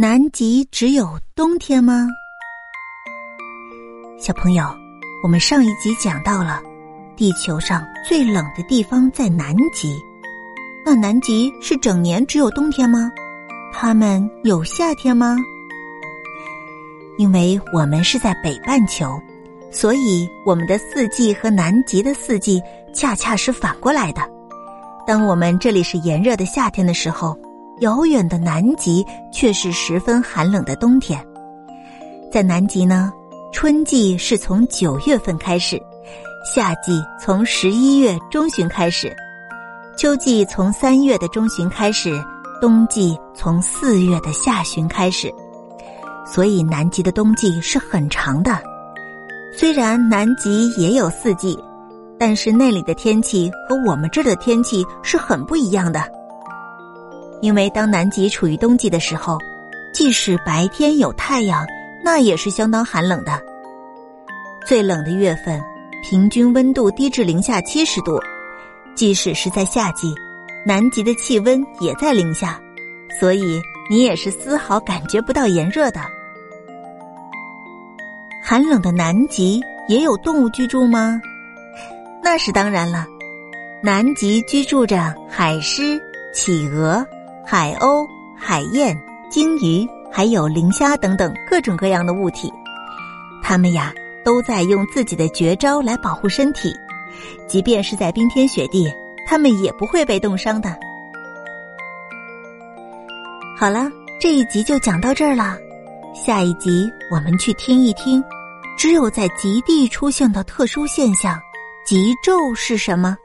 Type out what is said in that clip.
南极只有冬天吗？小朋友，我们上一集讲到了，地球上最冷的地方在南极。那南极是整年只有冬天吗？他们有夏天吗？因为我们是在北半球，所以我们的四季和南极的四季恰恰是反过来的。当我们这里是炎热的夏天的时候。遥远的南极却是十分寒冷的冬天。在南极呢，春季是从九月份开始，夏季从十一月中旬开始，秋季从三月的中旬开始，冬季从四月的下旬开始。所以南极的冬季是很长的。虽然南极也有四季，但是那里的天气和我们这儿的天气是很不一样的。因为当南极处于冬季的时候，即使白天有太阳，那也是相当寒冷的。最冷的月份，平均温度低至零下七十度。即使是在夏季，南极的气温也在零下，所以你也是丝毫感觉不到炎热的。寒冷的南极也有动物居住吗？那是当然了，南极居住着海狮、企鹅。海鸥、海燕、鲸鱼，还有磷虾等等各种各样的物体，它们呀都在用自己的绝招来保护身体，即便是在冰天雪地，它们也不会被冻伤的。好了，这一集就讲到这儿了，下一集我们去听一听，只有在极地出现的特殊现象——极昼是什么。